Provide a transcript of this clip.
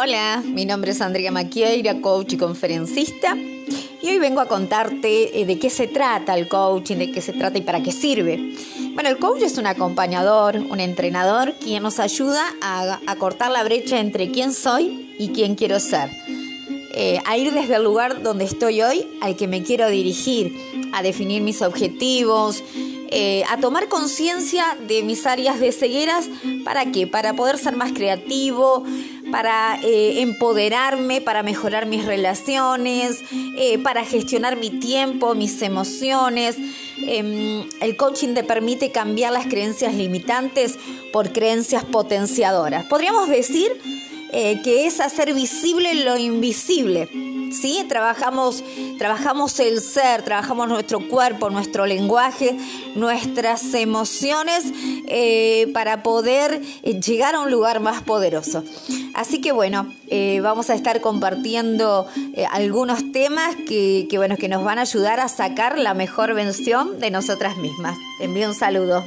Hola, mi nombre es Andrea Maquieira, coach y conferencista. Y hoy vengo a contarte eh, de qué se trata el coaching, de qué se trata y para qué sirve. Bueno, el coach es un acompañador, un entrenador, quien nos ayuda a, cortar la brecha entre quién soy y quién quiero ser. Eh, a ir desde el lugar donde estoy hoy al que me quiero dirigir, a definir mis objetivos, eh, a tomar conciencia de mis áreas de cegueras. ¿Para qué? Para poder ser más creativo, para eh, empoderarme, para mejorar mis relaciones, eh, para gestionar mi tiempo, mis emociones. Em, el coaching te permite cambiar las creencias limitantes por creencias potenciadoras. Podríamos decir que es hacer visible lo invisible. ¿sí? Trabajamos, trabajamos el ser, trabajamos nuestro cuerpo, nuestro lenguaje, nuestras emociones eh, para poder eh, llegar a un lugar más poderoso. Así que bueno, eh, vamos a estar compartiendo algunos temas que, bueno, que nos van a ayudar a sacar la mejor versión de nosotras mismas. Te envío un saludo.